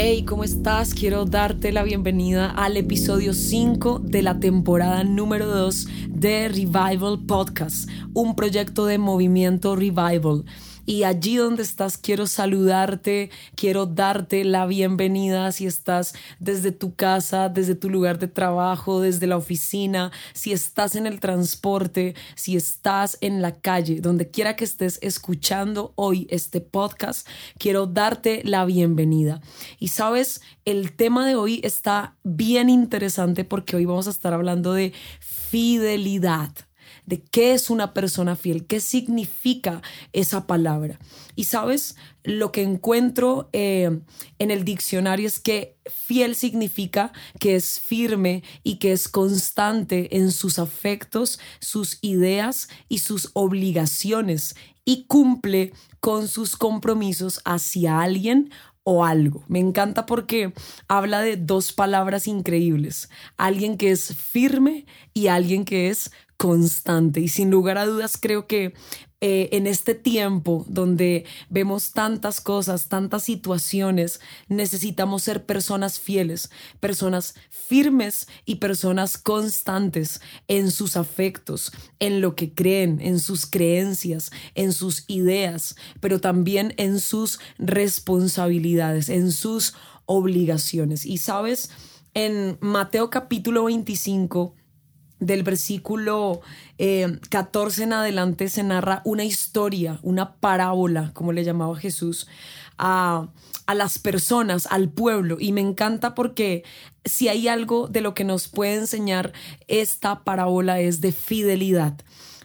Hey, ¿cómo estás? Quiero darte la bienvenida al episodio 5 de la temporada número 2 de Revival Podcast, un proyecto de movimiento Revival. Y allí donde estás, quiero saludarte, quiero darte la bienvenida si estás desde tu casa, desde tu lugar de trabajo, desde la oficina, si estás en el transporte, si estás en la calle, donde quiera que estés escuchando hoy este podcast, quiero darte la bienvenida. Y sabes, el tema de hoy está bien interesante porque hoy vamos a estar hablando de fidelidad de qué es una persona fiel, qué significa esa palabra. Y sabes, lo que encuentro eh, en el diccionario es que fiel significa que es firme y que es constante en sus afectos, sus ideas y sus obligaciones y cumple con sus compromisos hacia alguien o algo. Me encanta porque habla de dos palabras increíbles. Alguien que es firme y alguien que es constante. Y sin lugar a dudas creo que eh, en este tiempo donde vemos tantas cosas, tantas situaciones, necesitamos ser personas fieles, personas firmes y personas constantes en sus afectos, en lo que creen, en sus creencias, en sus ideas, pero también en sus responsabilidades, en sus obligaciones. Y sabes, en Mateo capítulo 25, del versículo 14 eh, en adelante se narra una historia, una parábola, como le llamaba Jesús, a, a las personas, al pueblo. Y me encanta porque si hay algo de lo que nos puede enseñar esta parábola es de fidelidad.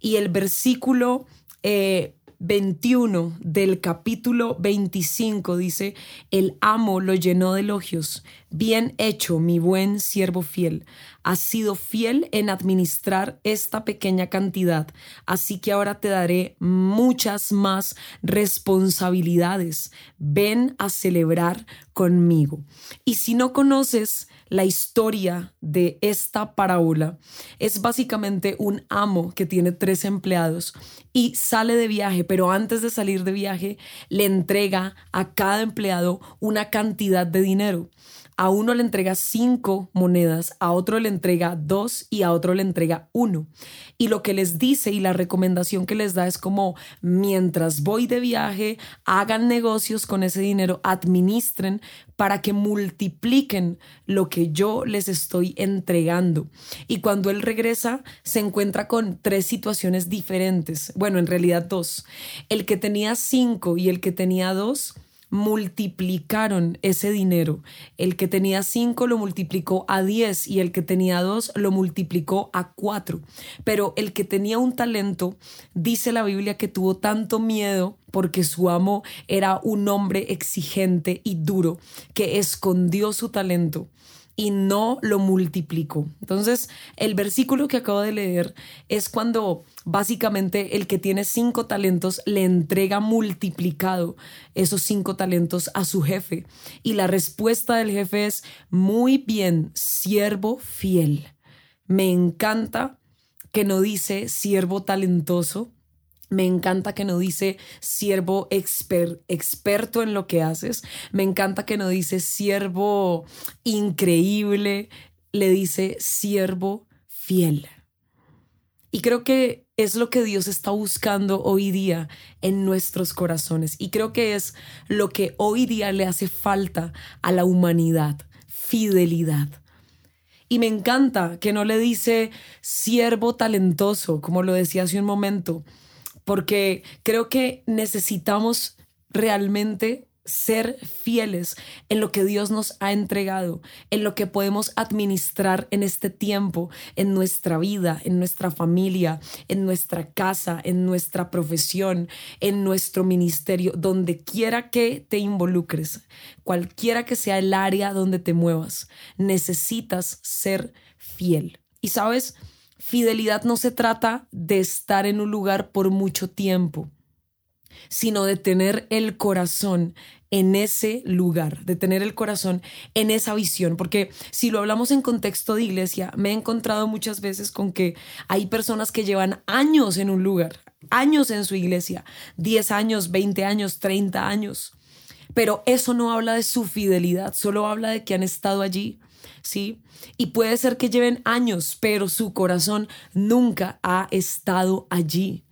Y el versículo eh, 21 del capítulo 25 dice, el amo lo llenó de elogios. Bien hecho, mi buen siervo fiel. Has sido fiel en administrar esta pequeña cantidad, así que ahora te daré muchas más responsabilidades. Ven a celebrar conmigo. Y si no conoces la historia de esta parábola es básicamente un amo que tiene tres empleados y sale de viaje, pero antes de salir de viaje le entrega a cada empleado una cantidad de dinero a uno le entrega cinco monedas, a otro le entrega dos y a otro le entrega uno. Y lo que les dice y la recomendación que les da es como mientras voy de viaje, hagan negocios con ese dinero, administren para que multipliquen lo que yo les estoy entregando. Y cuando él regresa, se encuentra con tres situaciones diferentes. Bueno, en realidad dos. El que tenía cinco y el que tenía dos multiplicaron ese dinero. El que tenía cinco lo multiplicó a diez y el que tenía dos lo multiplicó a cuatro. Pero el que tenía un talento, dice la Biblia que tuvo tanto miedo porque su amo era un hombre exigente y duro que escondió su talento y no lo multiplicó. Entonces, el versículo que acabo de leer es cuando básicamente el que tiene cinco talentos le entrega multiplicado esos cinco talentos a su jefe. Y la respuesta del jefe es, muy bien, siervo fiel. Me encanta que no dice siervo talentoso, me encanta que no dice siervo experto en lo que haces. Me encanta que no dice siervo increíble. Le dice siervo fiel. Y creo que es lo que Dios está buscando hoy día en nuestros corazones. Y creo que es lo que hoy día le hace falta a la humanidad. Fidelidad. Y me encanta que no le dice siervo talentoso, como lo decía hace un momento porque creo que necesitamos realmente ser fieles en lo que Dios nos ha entregado, en lo que podemos administrar en este tiempo, en nuestra vida, en nuestra familia, en nuestra casa, en nuestra profesión, en nuestro ministerio, donde quiera que te involucres, cualquiera que sea el área donde te muevas, necesitas ser fiel. Y sabes, Fidelidad no se trata de estar en un lugar por mucho tiempo. sino de tener el corazón en ese lugar, de tener el corazón en esa visión, porque si lo hablamos en contexto de iglesia, me he encontrado muchas veces con que hay personas que llevan años en un lugar, años en su iglesia, 10 años, 20 años, 30 años, pero eso no habla de su fidelidad, solo habla de que han estado allí, ¿sí? Y puede ser que lleven años, pero su corazón nunca ha estado allí.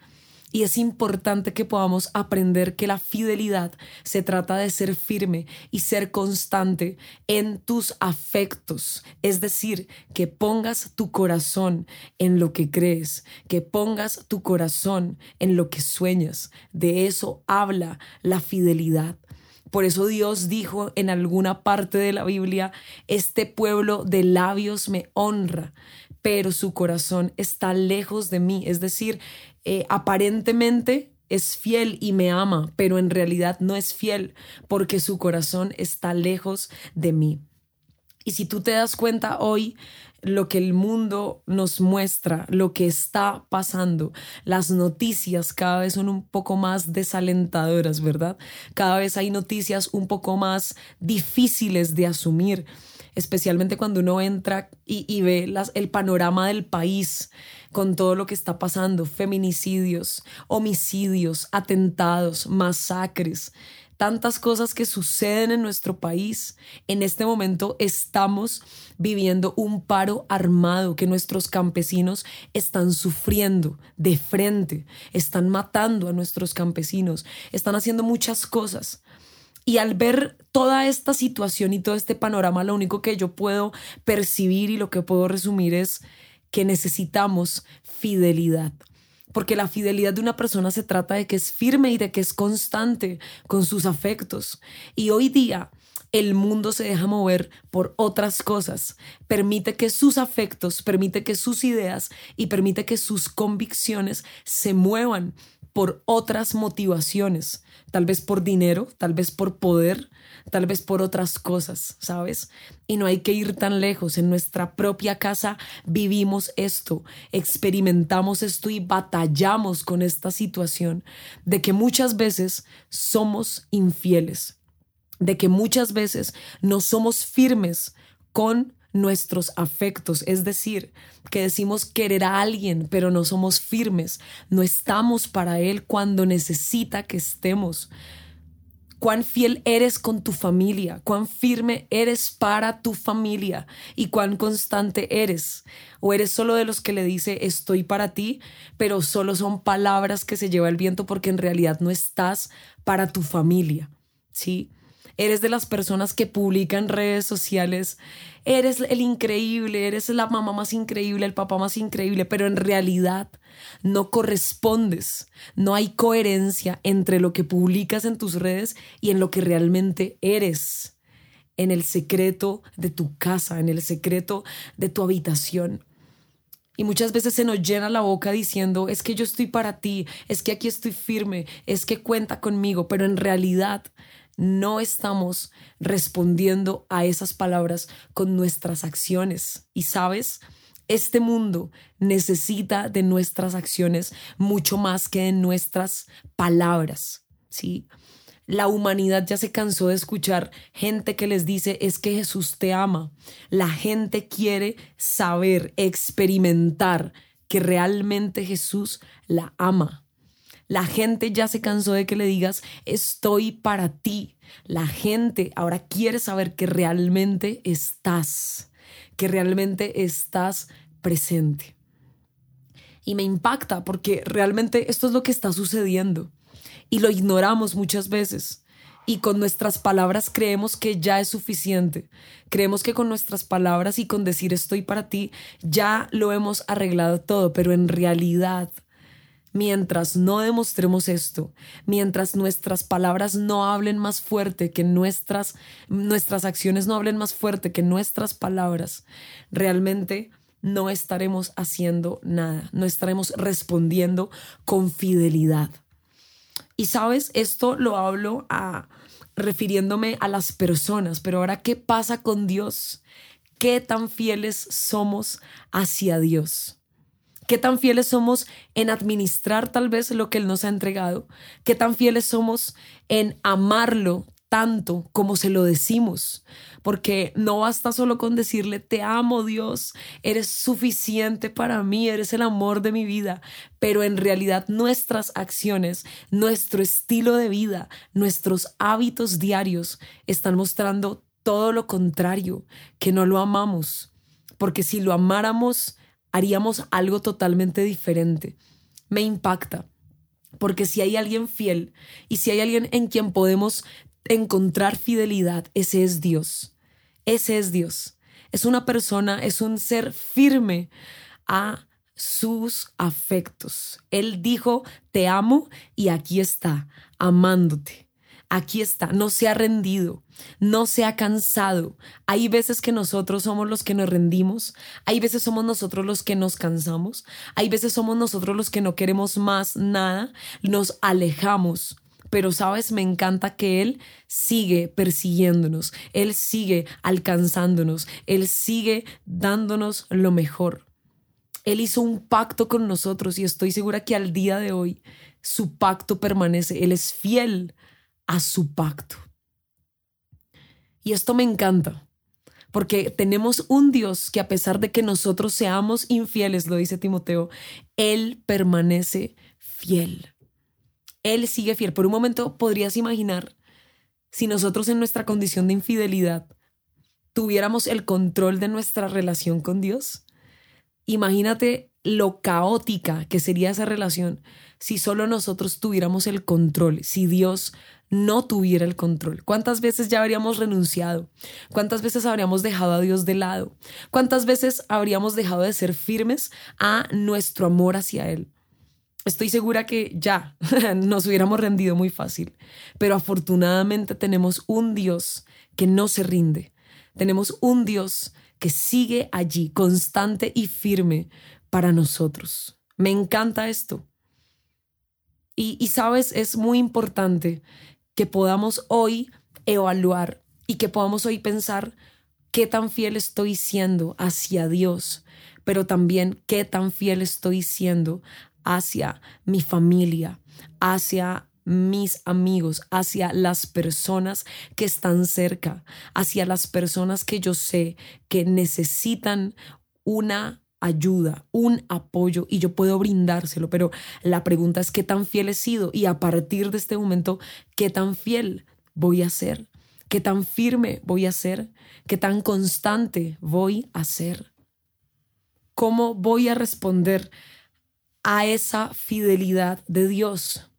Y es importante que podamos aprender que la fidelidad se trata de ser firme y ser constante en tus afectos. Es decir, que pongas tu corazón en lo que crees, que pongas tu corazón en lo que sueñas. De eso habla la fidelidad. Por eso Dios dijo en alguna parte de la Biblia, este pueblo de labios me honra, pero su corazón está lejos de mí. Es decir, eh, aparentemente es fiel y me ama, pero en realidad no es fiel porque su corazón está lejos de mí. Y si tú te das cuenta hoy, lo que el mundo nos muestra, lo que está pasando, las noticias cada vez son un poco más desalentadoras, ¿verdad? Cada vez hay noticias un poco más difíciles de asumir especialmente cuando uno entra y, ve el panorama del país con todo lo que está pasando, feminicidios, homicidios, atentados, masacres, tantas cosas que suceden en nuestro país. En este momento estamos viviendo un paro armado que nuestros campesinos están sufriendo de frente, están matando a nuestros campesinos, están haciendo muchas cosas. Y al ver toda esta situación y todo este panorama, lo único que yo puedo percibir y lo que puedo resumir es que necesitamos fidelidad. Porque la fidelidad de una persona se trata de que es firme y de que es constante con sus afectos. Y hoy día el mundo se deja mover por otras cosas. Permite que sus afectos, permite que sus ideas y permite que sus convicciones se muevan por otras motivaciones, tal vez por dinero, tal vez por poder, tal vez por otras cosas, ¿sabes? Y no hay que ir tan lejos, en nuestra propia casa vivimos esto, experimentamos esto y batallamos con esta situación de que muchas veces somos infieles, de que muchas veces no somos firmes con nuestros afectos, es decir, que decimos querer a alguien, pero no somos firmes, no estamos para él cuando necesita que estemos. Cuán fiel eres con tu familia, cuán firme eres para tu familia y cuán constante eres. O eres solo de los que le dice estoy para ti, pero solo son palabras que se lleva el viento porque en realidad no estás para tu familia. ¿Sí? Eres de las personas que publican redes sociales, eres el increíble, eres la mamá más increíble, el papá más increíble, pero en realidad no correspondes, no hay coherencia entre lo que publicas en tus redes y en lo que realmente eres, en el secreto de tu casa, en el secreto de tu habitación. Y muchas veces se nos llena la boca diciendo, es que yo estoy para ti, es que aquí estoy firme, es que cuenta conmigo, pero en realidad no estamos respondiendo a esas palabras con nuestras acciones. Y sabes, este mundo necesita de nuestras acciones mucho más que de nuestras palabras. ¿sí? La humanidad ya se cansó de escuchar gente que les dice es que Jesús te ama. La gente quiere saber, experimentar que realmente Jesús la ama. La gente ya se cansó de que le digas, estoy para ti. La gente ahora quiere saber que realmente estás, que realmente estás presente. Y me impacta porque realmente esto es lo que está sucediendo y lo ignoramos muchas veces. Y con nuestras palabras creemos que ya es suficiente. Creemos que con nuestras palabras y con decir estoy para ti ya lo hemos arreglado todo, pero en realidad Mientras no demostremos esto, mientras nuestras palabras no hablen más fuerte que nuestras, nuestras acciones no hablen más fuerte que nuestras palabras, realmente no estaremos haciendo nada, no estaremos respondiendo con fidelidad. Y sabes, esto lo hablo a refiriéndome a las personas, pero ahora, ¿qué pasa con Dios? ¿Qué tan fieles somos hacia Dios? ¿Qué tan fieles somos en administrar tal vez lo que Él nos ha entregado? ¿Qué tan fieles somos en amarlo tanto como se lo decimos? Porque no basta solo con decirle, te amo Dios, eres suficiente para mí, eres el amor de mi vida, pero en realidad nuestras acciones, nuestro estilo de vida, nuestros hábitos diarios están mostrando todo lo contrario, que no lo amamos. Porque si lo amáramos, haríamos algo totalmente diferente. Me impacta, porque si hay alguien fiel y si hay alguien en quien podemos encontrar fidelidad, ese es Dios. Ese es Dios. Es una persona, es un ser firme a sus afectos. Él dijo, te amo y aquí está, amándote aquí está, no se ha rendido, no se ha cansado. Hay veces que nosotros somos los que nos rendimos, hay veces somos nosotros los que nos cansamos, hay veces somos nosotros los que no queremos más nada, nos alejamos. Pero sabes, me encanta que Él sigue persiguiéndonos, Él sigue alcanzándonos, Él sigue dándonos lo mejor. Él hizo un pacto con nosotros y estoy segura que al día de hoy su pacto permanece. Él es fiel a su pacto. Y esto me encanta, porque tenemos un Dios que a pesar de que nosotros seamos infieles, lo dice Timoteo, Él permanece fiel. Él sigue fiel. Por un momento podrías imaginar si nosotros en nuestra condición de infidelidad tuviéramos el control de nuestra relación con Dios. Imagínate lo caótica que sería esa relación si solo nosotros tuviéramos el control, si Dios no tuviera el control? ¿Cuántas veces ya habríamos renunciado? ¿Cuántas veces habríamos dejado a Dios de lado? ¿Cuántas veces habríamos dejado de ser firmes a nuestro amor hacia Él? Estoy segura que ya nos hubiéramos rendido muy fácil, pero afortunadamente tenemos un Dios que no se rinde. Tenemos un Dios que sigue allí, constante y firme para nosotros. Me encanta esto. Y, sabes, es muy importante que podamos hoy evaluar y que podamos hoy pensar qué tan fiel estoy siendo hacia Dios, pero también qué tan fiel estoy siendo hacia mi familia, hacia mis amigos, hacia las personas que están cerca, hacia las personas que yo sé que necesitan una ayuda, un apoyo y yo puedo brindárselo, pero la pregunta es qué tan fiel he sido y a partir de este momento, qué tan fiel voy a ser, qué tan firme voy a ser, qué tan constante voy a ser, cómo voy a responder a esa fidelidad de Dios.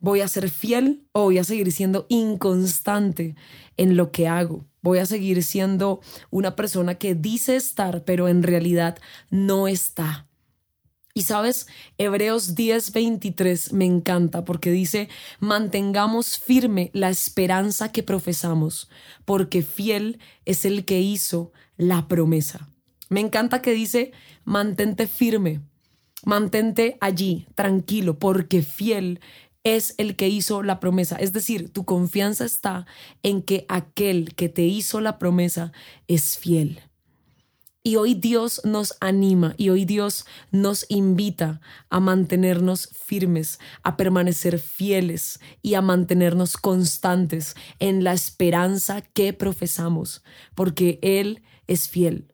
¿Voy a ser fiel o voy a seguir siendo inconstante en lo que hago? voy a seguir siendo una persona que dice estar, pero en realidad no está. Y sabes, Hebreos 10:23 me encanta porque dice, mantengamos firme la esperanza que profesamos, porque fiel es el que hizo la promesa. Me encanta que dice, mantente firme, mantente allí, tranquilo, porque fiel es el que hizo la promesa. Es decir, tu confianza está en que aquel que te hizo la promesa es fiel. Y hoy Dios nos anima y hoy Dios nos invita a mantenernos firmes, a permanecer fieles y a mantenernos constantes en la esperanza que profesamos, porque Él es fiel.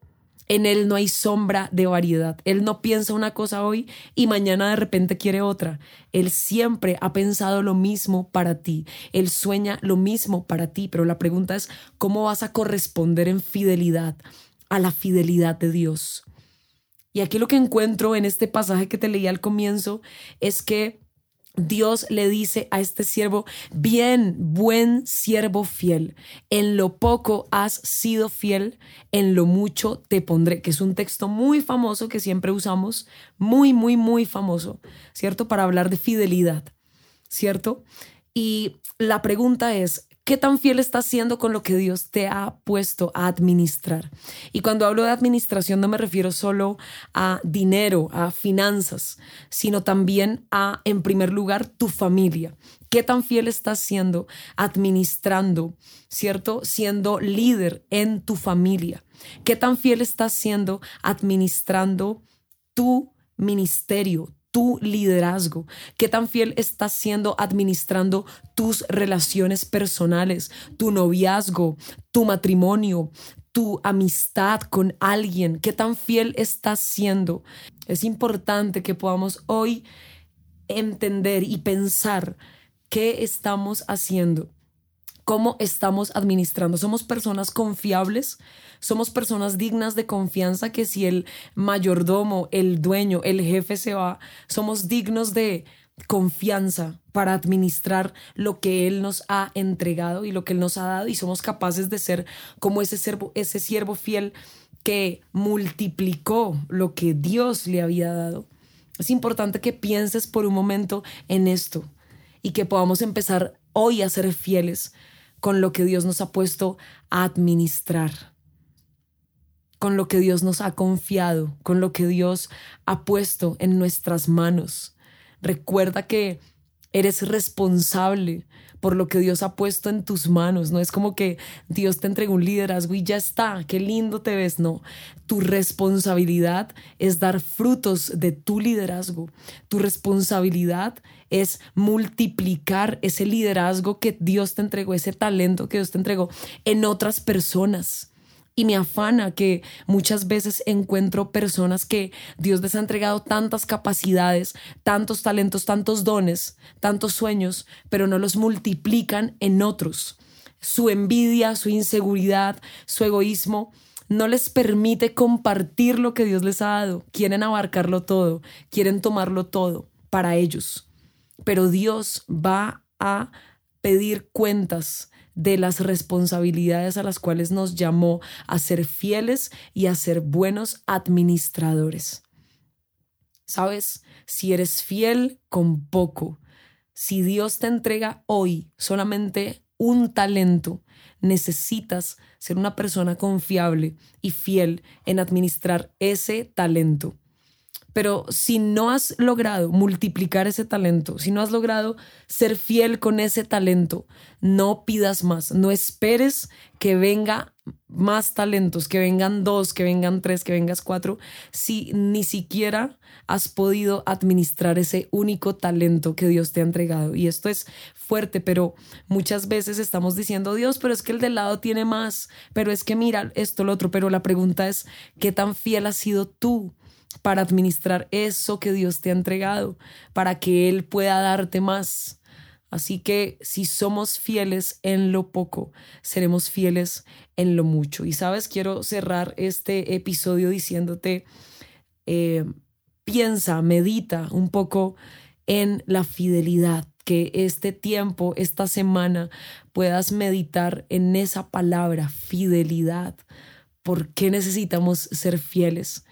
En Él no hay sombra de variedad. Él no piensa una cosa hoy y mañana de repente quiere otra. Él siempre ha pensado lo mismo para ti. Él sueña lo mismo para ti. Pero la pregunta es, ¿cómo vas a corresponder en fidelidad a la fidelidad de Dios? Y aquí lo que encuentro en este pasaje que te leí al comienzo es que Dios le dice a este siervo, bien, buen siervo fiel, en lo poco has sido fiel, en lo mucho te pondré, que es un texto muy famoso que siempre usamos, muy, muy, muy famoso, ¿cierto? Para hablar de fidelidad, ¿cierto? Y la pregunta es, ¿Qué tan fiel estás siendo con lo que Dios te ha puesto a administrar? Y cuando hablo de administración no me refiero solo a dinero, a finanzas, sino también a, en primer lugar, tu familia. ¿Qué tan fiel estás siendo administrando, cierto? Siendo líder en tu familia. ¿Qué tan fiel estás siendo administrando tu ministerio, tu liderazgo, qué tan fiel estás siendo administrando tus relaciones personales, tu noviazgo, tu matrimonio, tu amistad con alguien, qué tan fiel estás siendo. Es importante que podamos hoy entender y pensar qué estamos haciendo cómo estamos administrando. Somos personas confiables, somos personas dignas de confianza que si el mayordomo, el dueño, el jefe se va, somos dignos de confianza para administrar lo que Él nos ha entregado y lo que Él nos ha dado y somos capaces de ser como ese siervo, ese siervo fiel que multiplicó lo que Dios le había dado. Es importante que pienses por un momento en esto y que podamos empezar hoy a ser fieles con lo que Dios nos ha puesto a administrar, con lo que Dios nos ha confiado, con lo que Dios ha puesto en nuestras manos. Recuerda que eres responsable por lo que Dios ha puesto en tus manos. No es como que Dios te entregó un liderazgo y ya está, qué lindo te ves. No, tu responsabilidad es dar frutos de tu liderazgo. Tu responsabilidad es multiplicar ese liderazgo que Dios te entregó, ese talento que Dios te entregó en otras personas. Y me afana que muchas veces encuentro personas que Dios les ha entregado tantas capacidades, tantos talentos, tantos dones, tantos sueños, pero no los multiplican en otros. Su envidia, su inseguridad, su egoísmo no les permite compartir lo que Dios les ha dado. Quieren abarcarlo todo, quieren tomarlo todo para ellos pero Dios va a pedir cuentas de las responsabilidades a las cuales nos llamó a ser fieles y a ser buenos administradores. Sabes, si eres fiel con poco, si Dios te entrega hoy solamente un talento, necesitas ser una persona confiable y fiel en administrar ese talento. Pero si no has logrado multiplicar ese talento, si no has logrado ser fiel con ese talento, no pidas más, no esperes que venga más talentos, que vengan dos, que vengan tres, que vengas cuatro, si ni siquiera has podido administrar ese único talento que Dios te ha entregado. Y esto es fuerte, pero muchas veces estamos diciendo, Dios, pero es que el de lado tiene más, pero es que mira esto, lo otro, pero la pregunta es, ¿qué tan fiel has sido tú? Para administrar eso que Dios te ha entregado, para que Él pueda darte más. Así que si somos fieles en lo poco, seremos fieles en lo mucho. Y sabes, quiero cerrar este episodio diciéndote, eh, piensa, medita un poco en la fidelidad, que este tiempo, esta semana, puedas meditar en esa palabra, fidelidad. ¿Por qué necesitamos ser fieles?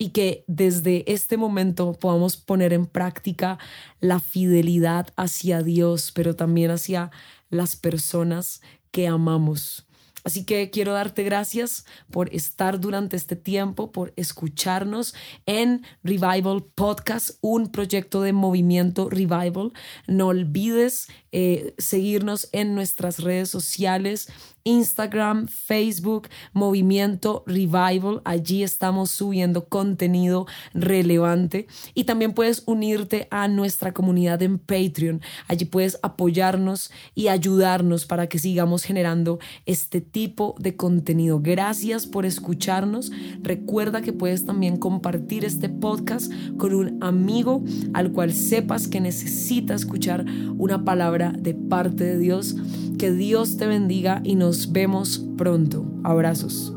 Y que desde este momento podamos poner en práctica la fidelidad hacia Dios, pero también hacia las personas que amamos. Así que quiero darte gracias por estar durante este tiempo, por escucharnos en Revival Podcast, un proyecto de movimiento Revival. No olvides eh, seguirnos en nuestras redes sociales Instagram, Facebook, Movimiento Revival. Allí estamos subiendo contenido relevante y también puedes unirte a nuestra comunidad en Patreon. Allí puedes apoyarnos y ayudarnos para que sigamos generando este tipo de contenido. Gracias por escucharnos. Recuerda que puedes también compartir este podcast con un amigo al cual sepas que necesita escuchar una de parte de Dios. Que Dios te bendiga y nos vemos pronto. Abrazos.